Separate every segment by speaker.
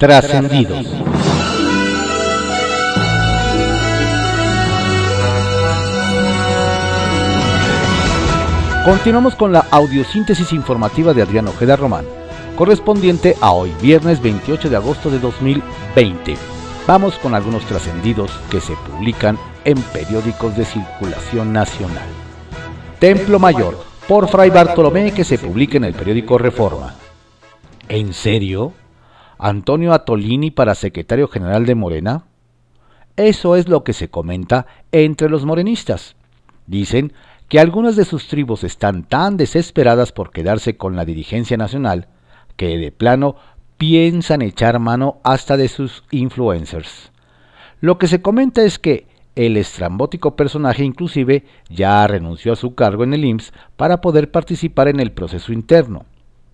Speaker 1: Trascendidos. Continuamos con la audiosíntesis informativa de Adrián Ojeda Román, correspondiente a hoy, viernes 28 de agosto de 2020. Vamos con algunos trascendidos que se publican en periódicos de circulación nacional. Templo Mayor, por Fray Bartolomé, que se publica en el periódico Reforma. ¿En serio? ¿Antonio Atolini para secretario general de Morena? Eso es lo que se comenta entre los morenistas. Dicen que algunas de sus tribus están tan desesperadas por quedarse con la dirigencia nacional que de plano piensan echar mano hasta de sus influencers. Lo que se comenta es que el estrambótico personaje inclusive ya renunció a su cargo en el IMSS para poder participar en el proceso interno,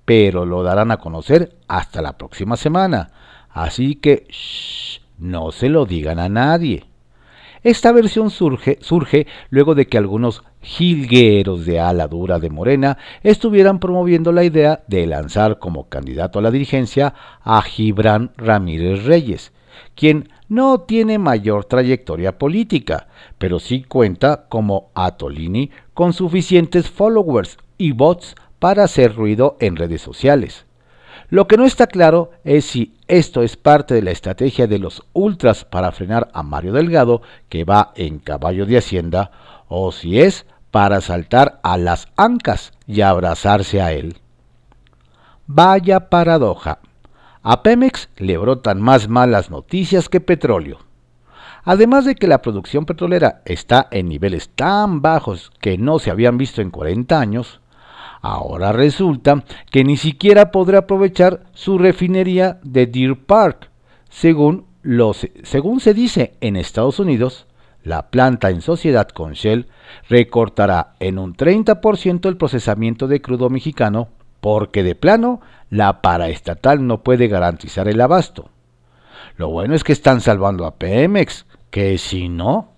Speaker 1: pero lo darán a conocer hasta la próxima semana, así que shh, no se lo digan a nadie. Esta versión surge, surge luego de que algunos jilgueros de ala dura de Morena estuvieran promoviendo la idea de lanzar como candidato a la dirigencia a Gibran Ramírez Reyes, quien no tiene mayor trayectoria política, pero sí cuenta como Atolini con suficientes followers y bots para hacer ruido en redes sociales. Lo que no está claro es si esto es parte de la estrategia de los ultras para frenar a Mario Delgado, que va en caballo de Hacienda, o si es para saltar a las ancas y abrazarse a él. Vaya paradoja. A Pemex le brotan más malas noticias que petróleo. Además de que la producción petrolera está en niveles tan bajos que no se habían visto en 40 años, Ahora resulta que ni siquiera podrá aprovechar su refinería de Deer Park. Según, según se dice en Estados Unidos, la planta en sociedad con Shell recortará en un 30% el procesamiento de crudo mexicano porque de plano la paraestatal no puede garantizar el abasto. Lo bueno es que están salvando a Pemex, que si no...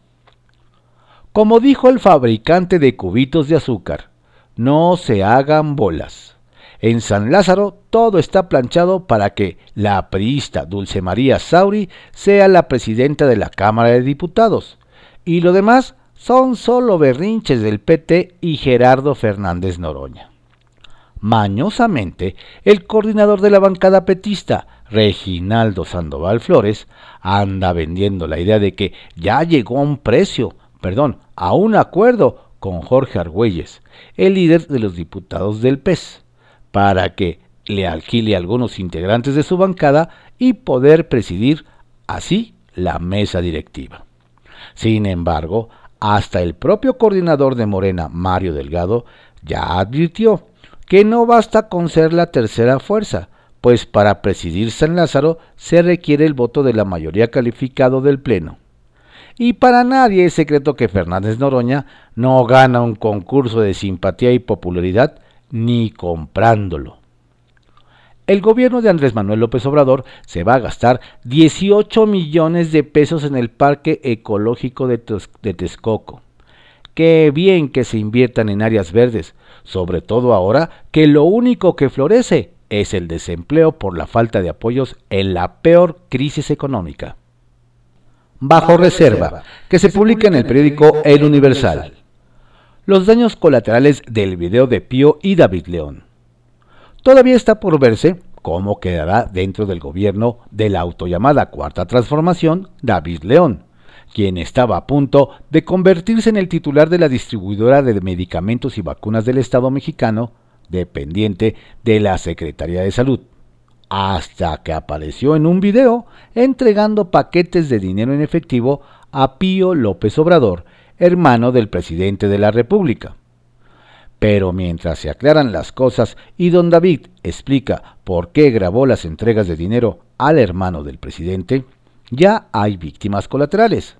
Speaker 1: Como dijo el fabricante de cubitos de azúcar, no se hagan bolas. En San Lázaro todo está planchado para que la priista Dulce María Sauri sea la presidenta de la Cámara de Diputados. Y lo demás son solo berrinches del PT y Gerardo Fernández Noroña. Mañosamente, el coordinador de la bancada petista, Reginaldo Sandoval Flores, anda vendiendo la idea de que ya llegó a un precio, perdón, a un acuerdo con Jorge Argüelles, el líder de los diputados del PES, para que le alquile a algunos integrantes de su bancada y poder presidir así la mesa directiva. Sin embargo, hasta el propio coordinador de Morena, Mario Delgado, ya advirtió que no basta con ser la tercera fuerza, pues para presidir San Lázaro se requiere el voto de la mayoría calificado del Pleno. Y para nadie es secreto que Fernández Noroña no gana un concurso de simpatía y popularidad ni comprándolo. El gobierno de Andrés Manuel López Obrador se va a gastar 18 millones de pesos en el Parque Ecológico de, Texcoco. Qué bien que se inviertan en áreas verdes, sobre todo ahora que lo único que florece es el desempleo por la falta de apoyos en la peor crisis económica bajo reserva, que se publica en el periódico El Universal. Los daños colaterales del video de Pío y David León. Todavía está por verse cómo quedará dentro del gobierno de la autollamada Cuarta Transformación David León, quien estaba a punto de convertirse en el titular de la distribuidora de medicamentos y vacunas del Estado mexicano, dependiente de la Secretaría de Salud hasta que apareció en un video entregando paquetes de dinero en efectivo a Pío López Obrador, hermano del presidente de la República. Pero mientras se aclaran las cosas y don David explica por qué grabó las entregas de dinero al hermano del presidente, ya hay víctimas colaterales,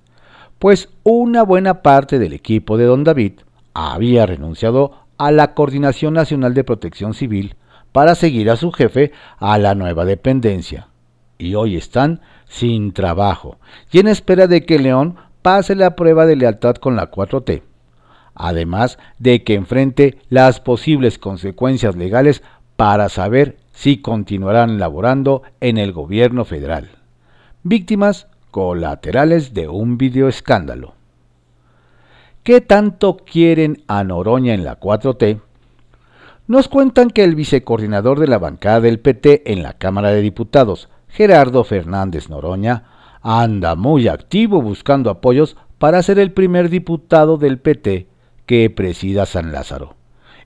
Speaker 1: pues una buena parte del equipo de don David había renunciado a la Coordinación Nacional de Protección Civil para seguir a su jefe a la nueva dependencia. Y hoy están sin trabajo y en espera de que León pase la prueba de lealtad con la 4T, además de que enfrente las posibles consecuencias legales para saber si continuarán laborando en el gobierno federal. Víctimas colaterales de un videoescándalo. ¿Qué tanto quieren a Noroña en la 4T? Nos cuentan que el vicecoordinador de la bancada del PT en la Cámara de Diputados, Gerardo Fernández Noroña, anda muy activo buscando apoyos para ser el primer diputado del PT que presida San Lázaro.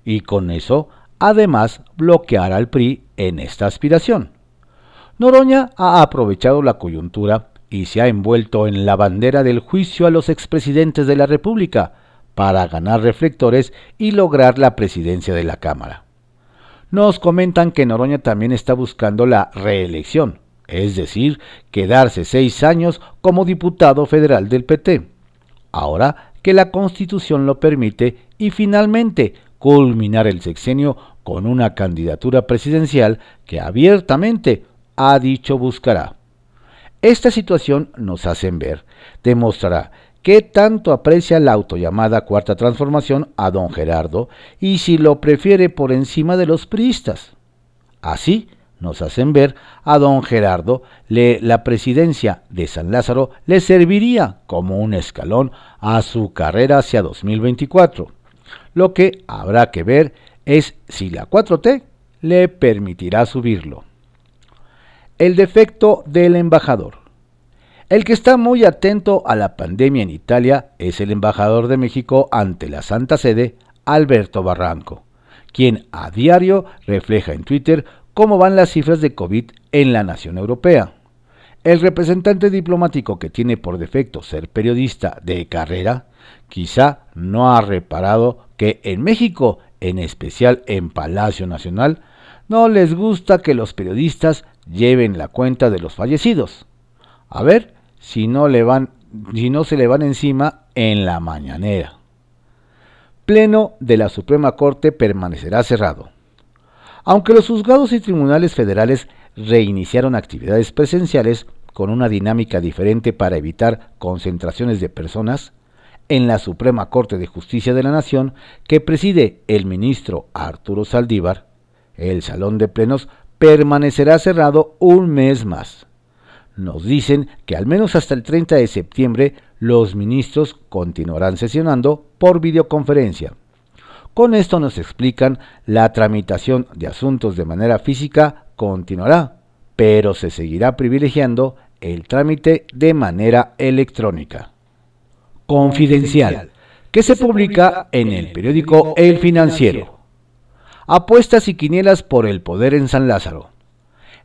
Speaker 1: Y con eso, además, bloquear al PRI en esta aspiración. Noroña ha aprovechado la coyuntura y se ha envuelto en la bandera del juicio a los expresidentes de la República para ganar reflectores y lograr la presidencia de la Cámara. Nos comentan que Noroña también está buscando la reelección, es decir, quedarse seis años como diputado federal del PT. Ahora que la Constitución lo permite y finalmente culminar el sexenio con una candidatura presidencial que abiertamente ha dicho buscará. Esta situación nos hacen ver, demostrará qué tanto aprecia la autollamada Cuarta Transformación a don Gerardo y si lo prefiere por encima de los priistas. Así nos hacen ver a don Gerardo le, la presidencia de San Lázaro le serviría como un escalón a su carrera hacia 2024. Lo que habrá que ver es si la 4T le permitirá subirlo. El defecto del embajador. El que está muy atento a la pandemia en Italia es el embajador de México ante la Santa Sede, Alberto Barranco, quien a diario refleja en Twitter cómo van las cifras de COVID en la nación europea. El representante diplomático que tiene por defecto ser periodista de carrera, quizá no ha reparado que en México, en especial en Palacio Nacional, no les gusta que los periodistas lleven la cuenta de los fallecidos. A ver si no, le van, si no se le van encima en la mañanera. Pleno de la Suprema Corte permanecerá cerrado. Aunque los juzgados y tribunales federales reiniciaron actividades presenciales con una dinámica diferente para evitar concentraciones de personas, en la Suprema Corte de Justicia de la Nación, que preside el ministro Arturo Saldívar, el Salón de Plenos permanecerá cerrado un mes más. Nos dicen que al menos hasta el 30 de septiembre los ministros continuarán sesionando por videoconferencia. Con esto nos explican la tramitación de asuntos de manera física continuará, pero se seguirá privilegiando el trámite de manera electrónica. Confidencial, que se publica en el periódico El Financiero apuestas y quinielas por el poder en San Lázaro.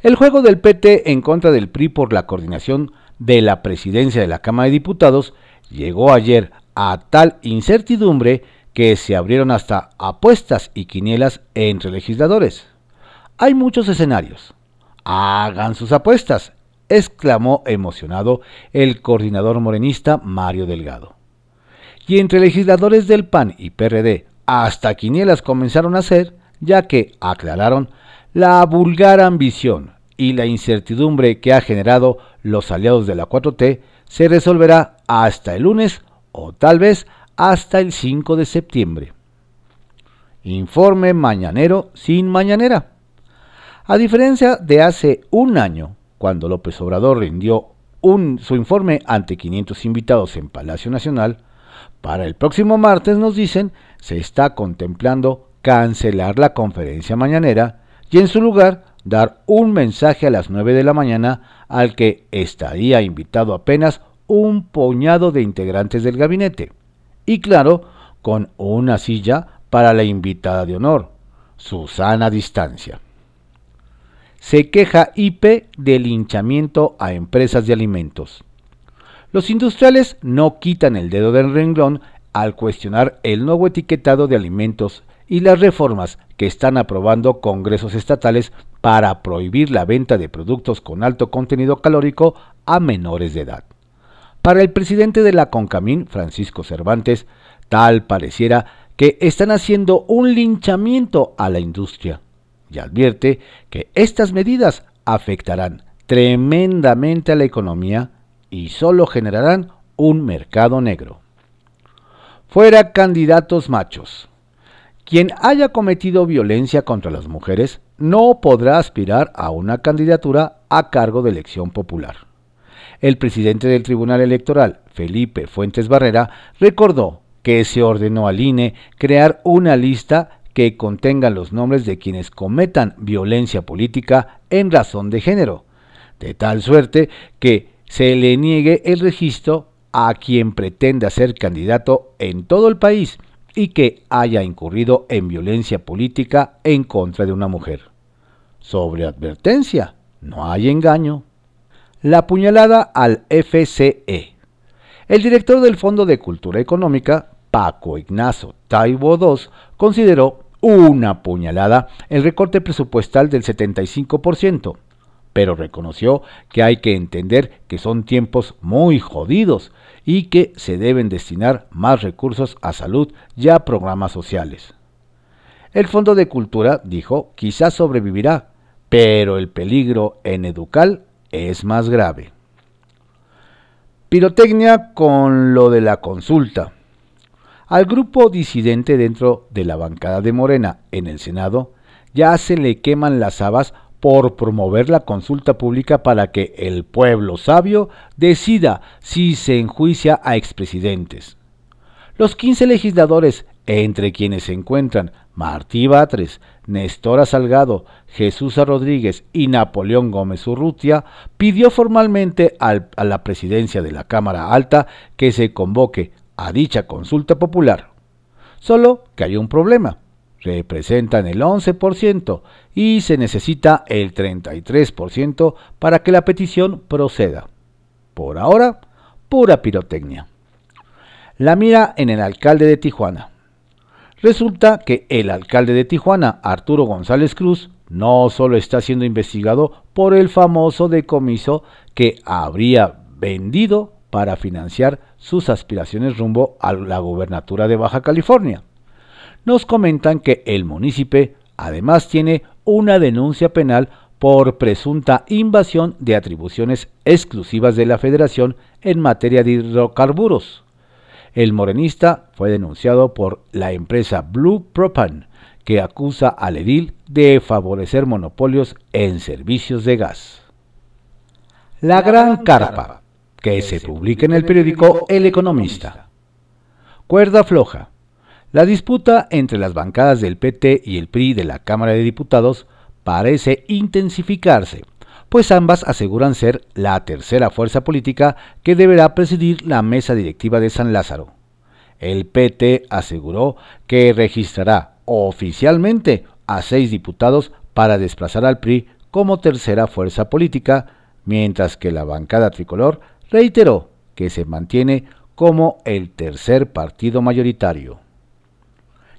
Speaker 1: El juego del PT en contra del PRI por la coordinación de la presidencia de la Cámara de Diputados llegó ayer a tal incertidumbre que se abrieron hasta apuestas y quinielas entre legisladores. Hay muchos escenarios. Hagan sus apuestas, exclamó emocionado el coordinador morenista Mario Delgado. Y entre legisladores del PAN y PRD, hasta quinielas comenzaron a hacer, ya que, aclararon, la vulgar ambición y la incertidumbre que ha generado los aliados de la 4T se resolverá hasta el lunes o tal vez hasta el 5 de septiembre. Informe mañanero sin mañanera. A diferencia de hace un año, cuando López Obrador rindió un, su informe ante 500 invitados en Palacio Nacional, para el próximo martes nos dicen se está contemplando cancelar la conferencia mañanera y en su lugar dar un mensaje a las 9 de la mañana al que estaría invitado apenas un puñado de integrantes del gabinete. Y claro, con una silla para la invitada de honor, Susana Distancia. Se queja IP de linchamiento a empresas de alimentos. Los industriales no quitan el dedo del renglón al cuestionar el nuevo etiquetado de alimentos y las reformas que están aprobando congresos estatales para prohibir la venta de productos con alto contenido calórico a menores de edad. Para el presidente de la CONCAMIN, Francisco Cervantes, tal pareciera que están haciendo un linchamiento a la industria y advierte que estas medidas afectarán tremendamente a la economía y solo generarán un mercado negro. Fuera candidatos machos. Quien haya cometido violencia contra las mujeres no podrá aspirar a una candidatura a cargo de elección popular. El presidente del Tribunal Electoral, Felipe Fuentes Barrera, recordó que se ordenó al INE crear una lista que contenga los nombres de quienes cometan violencia política en razón de género, de tal suerte que se le niegue el registro a quien pretenda ser candidato en todo el país y que haya incurrido en violencia política en contra de una mujer. Sobre advertencia, no hay engaño. La puñalada al FCE. El director del Fondo de Cultura Económica, Paco Ignacio Taibo II, consideró una puñalada el recorte presupuestal del 75%, pero reconoció que hay que entender que son tiempos muy jodidos y que se deben destinar más recursos a salud y a programas sociales. El Fondo de Cultura, dijo, quizás sobrevivirá, pero el peligro en Educal es más grave. Pirotecnia con lo de la consulta. Al grupo disidente dentro de la bancada de Morena en el Senado ya se le queman las habas por promover la consulta pública para que el pueblo sabio decida si se enjuicia a expresidentes. Los 15 legisladores, entre quienes se encuentran Martí Batres, Nestora Salgado, Jesús Rodríguez y Napoleón Gómez Urrutia, pidió formalmente a la presidencia de la Cámara Alta que se convoque a dicha consulta popular. Solo que hay un problema. Representan el 11% y se necesita el 33% para que la petición proceda. Por ahora, pura pirotecnia. La mira en el alcalde de Tijuana. Resulta que el alcalde de Tijuana, Arturo González Cruz, no solo está siendo investigado por el famoso decomiso que habría vendido para financiar sus aspiraciones rumbo a la gubernatura de Baja California. Nos comentan que el municipio además tiene una denuncia penal por presunta invasión de atribuciones exclusivas de la federación en materia de hidrocarburos. El morenista fue denunciado por la empresa Blue Propan, que acusa al edil de favorecer monopolios en servicios de gas. La Gran Carpa que se publica en el periódico El Economista. Cuerda floja. La disputa entre las bancadas del PT y el PRI de la Cámara de Diputados parece intensificarse, pues ambas aseguran ser la tercera fuerza política que deberá presidir la mesa directiva de San Lázaro. El PT aseguró que registrará oficialmente a seis diputados para desplazar al PRI como tercera fuerza política, mientras que la bancada tricolor reiteró que se mantiene como el tercer partido mayoritario.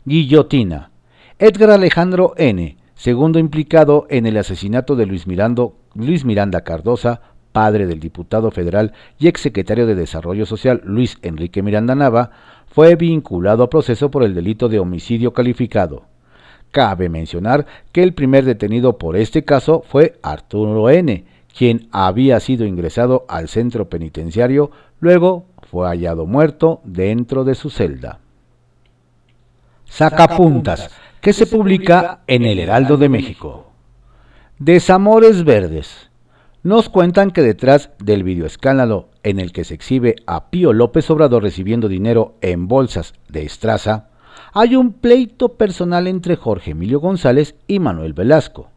Speaker 1: Guillotina. Edgar Alejandro N., segundo implicado en el asesinato de Luis, Miranda Cardosa, padre del diputado federal y exsecretario de Desarrollo Social Luis Enrique Miranda Nava, fue vinculado a proceso por el delito de homicidio calificado. Cabe mencionar que el primer detenido por este caso fue Arturo N., quien había sido ingresado al centro penitenciario, luego fue hallado muerto dentro de su celda. Sacapuntas, que se publica en el Heraldo de México. Desamores Verdes. Nos cuentan que detrás del videoescándalo en el que se exhibe a Pío López Obrador recibiendo dinero en bolsas de estraza, hay un pleito personal entre Jorge Emilio González y Manuel Velasco.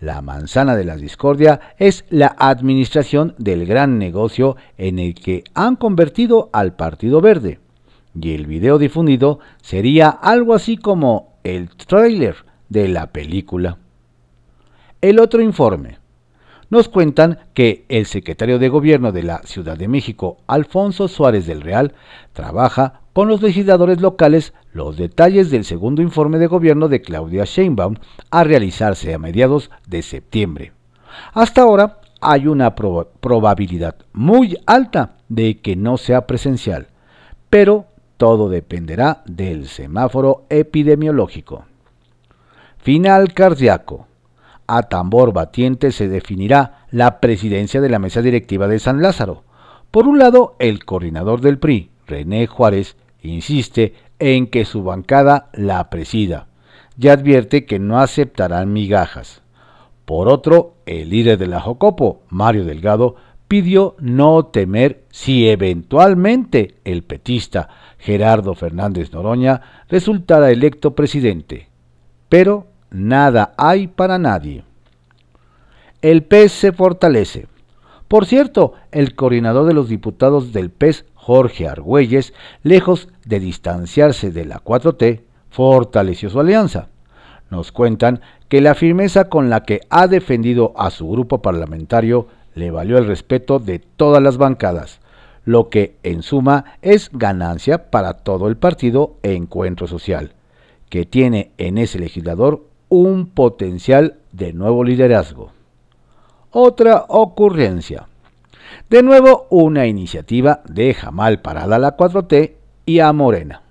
Speaker 1: La manzana de la discordia es la administración del gran negocio en el que han convertido al Partido Verde. Y el video difundido sería algo así como el tráiler de la película. El otro informe. Nos cuentan que el secretario de Gobierno de la Ciudad de México, Alfonso Suárez del Real, trabaja con los legisladores locales los detalles del segundo informe de gobierno de Claudia Sheinbaum a realizarse a mediados de septiembre. Hasta ahora hay una probabilidad muy alta de que no sea presencial, pero todo dependerá del semáforo epidemiológico. Final cardíaco. A tambor batiente se definirá la presidencia de la mesa directiva de San Lázaro. Por un lado, el coordinador del PRI, René Juárez, insiste en que su bancada la presida. y advierte que no aceptarán migajas. Por otro, el líder de la Jocopo, Mario Delgado, pidió no temer si eventualmente el petista Gerardo Fernández Noroña resultara electo presidente. Pero nada hay para nadie. El PES se fortalece. Por cierto, el coordinador de los diputados del PES, Jorge Argüelles, lejos de distanciarse de la 4T, fortaleció su alianza. Nos cuentan que la firmeza con la que ha defendido a su grupo parlamentario le valió el respeto de todas las bancadas, lo que en suma es ganancia para todo el partido Encuentro Social, que tiene en ese legislador un potencial de nuevo liderazgo. Otra ocurrencia. De nuevo una iniciativa deja mal parada a la 4T y a Morena.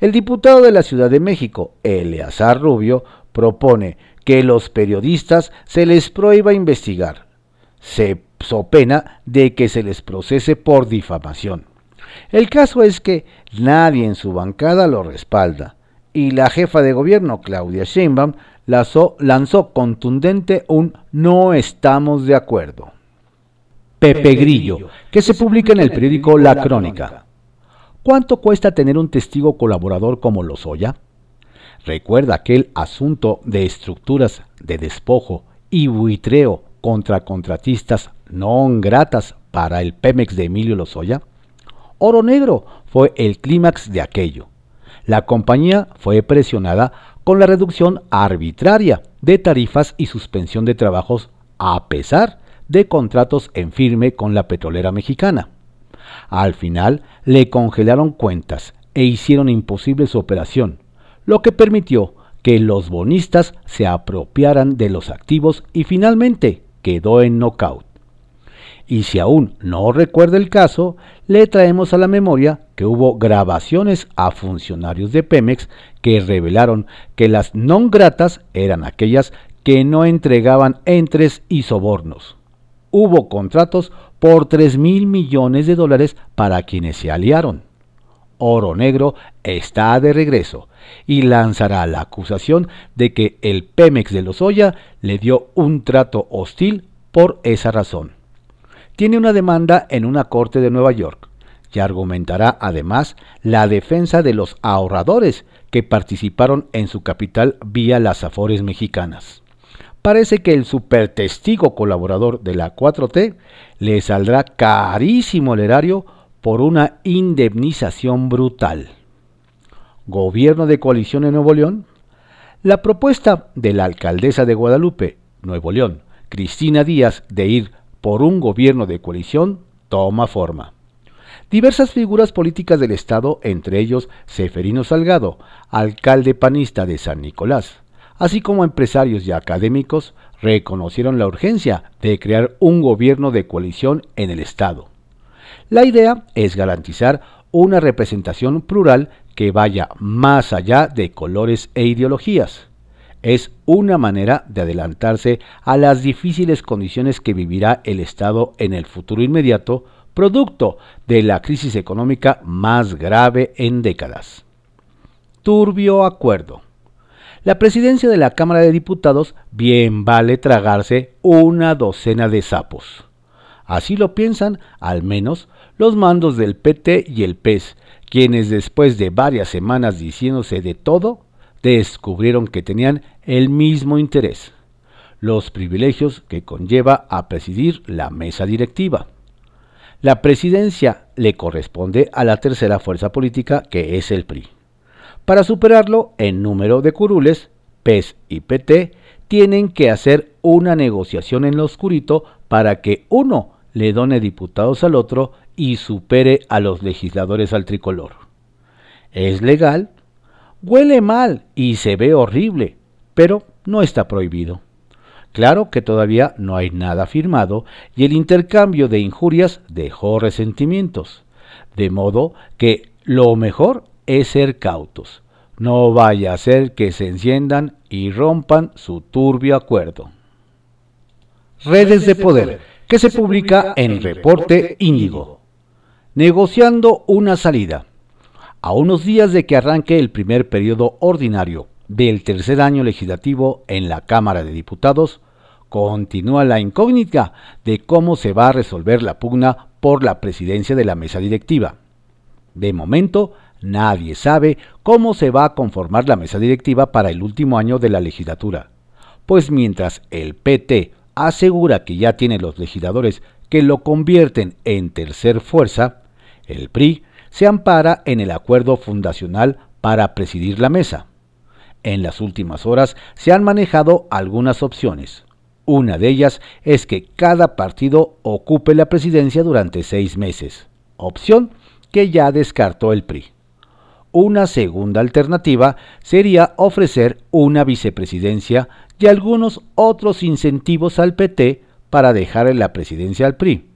Speaker 1: El diputado de la Ciudad de México, Eleazar Rubio, propone que los periodistas se les prohíba investigar. Se so pena de que se les procese por difamación. El caso es que nadie en su bancada lo respalda y la jefa de gobierno, Claudia Sheinbaum, lanzó, lanzó contundente un no estamos de acuerdo. Pepe Grillo, que se publica en el periódico La Crónica. ¿Cuánto cuesta tener un testigo colaborador como Lozoya? Recuerda aquel asunto de estructuras de despojo y buitreo contra contratistas no gratas para el Pemex de Emilio Lozoya? Oro Negro fue el clímax de aquello. La compañía fue presionada con la reducción arbitraria de tarifas y suspensión de trabajos a pesar de contratos en firme con la petrolera mexicana. Al final le congelaron cuentas e hicieron imposible su operación, lo que permitió que los bonistas se apropiaran de los activos y finalmente quedó en knockout. Y si aún no recuerda el caso, le traemos a la memoria que hubo grabaciones a funcionarios de Pemex que revelaron que las non gratas eran aquellas que no entregaban entres y sobornos hubo contratos por 3 mil millones de dólares para quienes se aliaron. Oro Negro está de regreso y lanzará la acusación de que el Pemex de Lozoya le dio un trato hostil por esa razón. Tiene una demanda en una corte de Nueva York y argumentará además la defensa de los ahorradores que participaron en su capital vía las Afores mexicanas parece que el supertestigo colaborador de la 4T le saldrá carísimo el erario por una indemnización brutal. Gobierno de coalición en Nuevo León. La propuesta de la alcaldesa de Guadalupe, Nuevo León, Cristina Díaz, de ir por un gobierno de coalición toma forma. Diversas figuras políticas del Estado, entre ellos Seferino Salgado, alcalde panista de San Nicolás, así como empresarios y académicos, reconocieron la urgencia de crear un gobierno de coalición en el Estado. La idea es garantizar una representación plural que vaya más allá de colores e ideologías. Es una manera de adelantarse a las difíciles condiciones que vivirá el Estado en el futuro inmediato, producto de la crisis económica más grave en décadas. Turbio acuerdo la presidencia de la Cámara de Diputados bien vale tragarse una docena de sapos. Así lo piensan, al menos, los mandos del PT y el PES, quienes después de varias semanas diciéndose de todo, descubrieron que tenían el mismo interés, los privilegios que conlleva a presidir la mesa directiva. La presidencia le corresponde a la tercera fuerza política que es el PRI. Para superarlo, en número de curules, PES y PT tienen que hacer una negociación en lo oscurito para que uno le done diputados al otro y supere a los legisladores al tricolor. ¿Es legal? Huele mal y se ve horrible, pero no está prohibido. Claro que todavía no hay nada firmado y el intercambio de injurias dejó resentimientos, de modo que lo mejor es ser cautos. No vaya a ser que se enciendan y rompan su turbio acuerdo. Redes de Poder, que se publica en Reporte Índigo. Negociando una salida. A unos días de que arranque el primer periodo ordinario del tercer año legislativo en la Cámara de Diputados, continúa la incógnita de cómo se va a resolver la pugna por la presidencia de la mesa directiva. De momento, nadie sabe cómo se va a conformar la mesa directiva para el último año de la legislatura, pues mientras el PT asegura que ya tiene los legisladores que lo convierten en tercer fuerza, el PRI se ampara en el acuerdo fundacional para presidir la mesa. En las últimas horas se han manejado algunas opciones. Una de ellas es que cada partido ocupe la presidencia durante seis meses, opción que ya descartó el PRI. Una segunda alternativa sería ofrecer una vicepresidencia y algunos otros incentivos al PT para dejar la presidencia al PRI.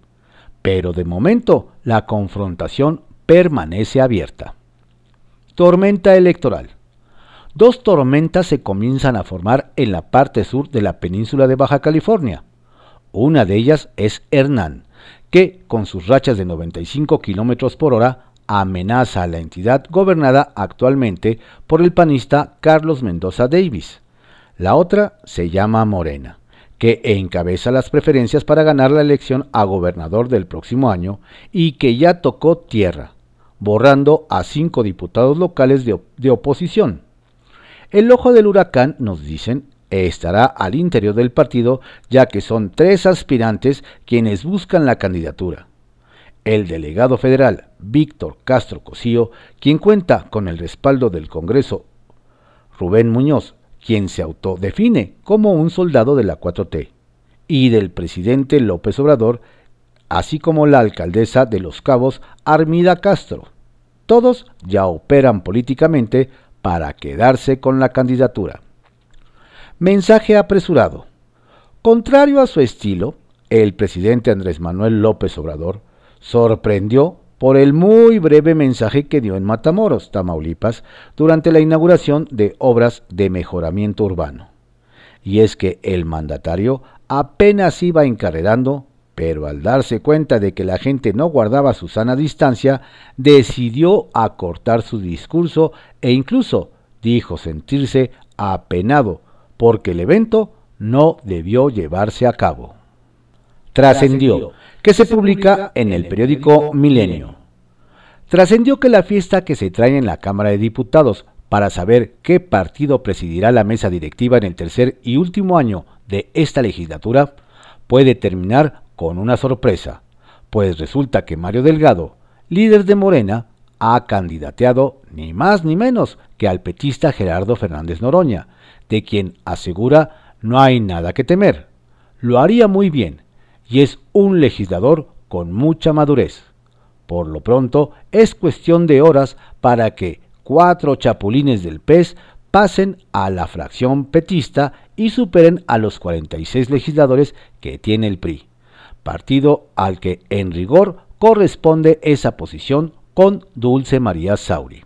Speaker 1: Pero de momento la confrontación permanece abierta. Tormenta electoral. Dos tormentas se comienzan a formar en la parte sur de la península de Baja California. Una de ellas es Hernán, que, con sus rachas de 95 km por hora, amenaza a la entidad gobernada actualmente por el panista Carlos Mendoza Davis. La otra se llama Morena, que encabeza las preferencias para ganar la elección a gobernador del próximo año y que ya tocó tierra, borrando a cinco diputados locales de, oposición. El ojo del huracán, nos dicen, estará al interior del partido, ya que son tres aspirantes quienes buscan la candidatura. El delegado federal Víctor Castro Cosío, quien cuenta con el respaldo del Congreso, Rubén Muñoz, quien se autodefine como un soldado de la 4T, y del presidente López Obrador, así como la alcaldesa de Los Cabos, Armida Castro. Todos ya operan políticamente para quedarse con la candidatura. Mensaje apresurado. Contrario a su estilo, el presidente Andrés Manuel López Obrador sorprendió por el muy breve mensaje que dio en Matamoros, Tamaulipas, durante la inauguración de obras de mejoramiento urbano. Y es que el mandatario apenas iba encarrerando pero al darse cuenta de que la gente no guardaba su sana distancia, decidió acortar su discurso e incluso dijo sentirse apenado porque el evento no debió llevarse a cabo. Trascendió que se publica en el periódico Milenio. Trascendió que la fiesta que se trae en la Cámara de Diputados para saber qué partido presidirá la mesa directiva en el tercer y último año de esta legislatura puede terminar con una sorpresa, pues resulta que Mario Delgado, líder de Morena, ha candidateado ni más ni menos que al petista Gerardo Fernández Noroña, de quien asegura no hay nada que temer. Lo haría muy bien, y es un legislador con mucha madurez. Por lo pronto, es cuestión de horas para que cuatro chapulines del PES pasen a la fracción petista y superen a los 46 legisladores que tiene el PRI partido al que en rigor corresponde esa posición con Dulce María Sauri.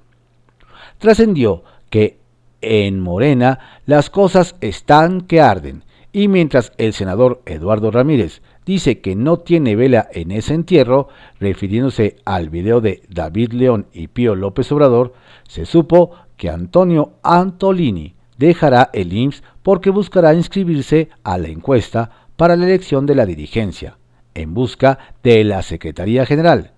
Speaker 1: Trascendió que en Morena las cosas están que arden, y mientras el senador Eduardo Ramírez dice que no tiene vela en ese entierro, refiriéndose al video de David León y Pío López Obrador, se supo que Antonio Antolini dejará el IMSS porque buscará inscribirse a la encuesta para la elección de la dirigencia, en busca de la Secretaría General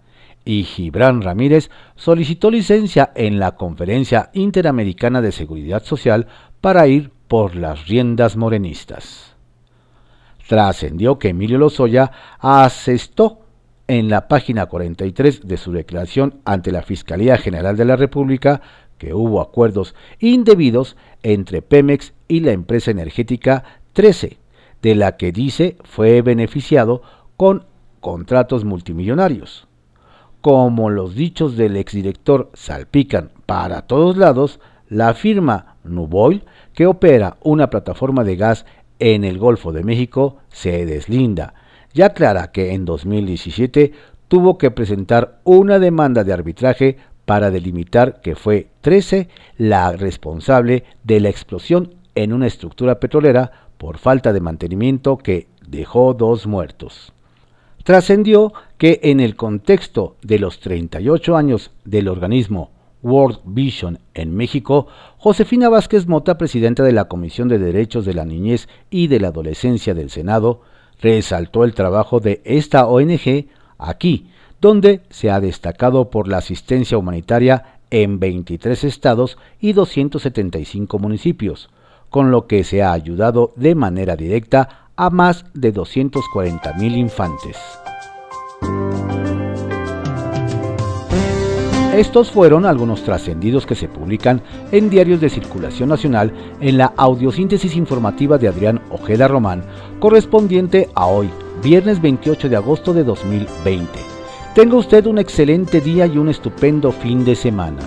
Speaker 1: y Gibran Ramírez solicitó licencia en la Conferencia Interamericana de Seguridad Social para ir por las riendas morenistas. Trascendió que Emilio Lozoya asestó en la página 43 de su declaración ante la Fiscalía General de la República que hubo acuerdos indebidos entre Pemex y la empresa energética 13, de la que dice fue beneficiado con contratos multimillonarios. Como los dichos del exdirector salpican para todos lados, la firma Nuboil, que opera una plataforma de gas en el Golfo de México, se deslinda y aclara que en 2017 tuvo que presentar una demanda de arbitraje para delimitar que fue 13 la responsable de la explosión en una estructura petrolera por falta de mantenimiento que dejó dos muertos trascendió que en el contexto de los 38 años del organismo World Vision en México, Josefina Vázquez Mota, presidenta de la Comisión de Derechos de la Niñez y de la Adolescencia del Senado, resaltó el trabajo de esta ONG aquí, donde se ha destacado por la asistencia humanitaria en 23 estados y 275 municipios, con lo que se ha ayudado de manera directa a más de 240 mil infantes. Estos fueron algunos trascendidos que se publican en diarios de circulación nacional en la audiosíntesis informativa de Adrián Ojeda Román, correspondiente a hoy, viernes 28 de agosto de 2020. Tenga usted un excelente día y un estupendo fin de semana.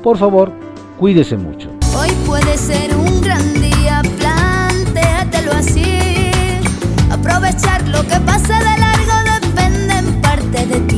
Speaker 1: Por favor, cuídese mucho.
Speaker 2: Hoy puede ser un gran día, plantéatelo así. Aprovechar lo que pasa de largo depende en parte de ti.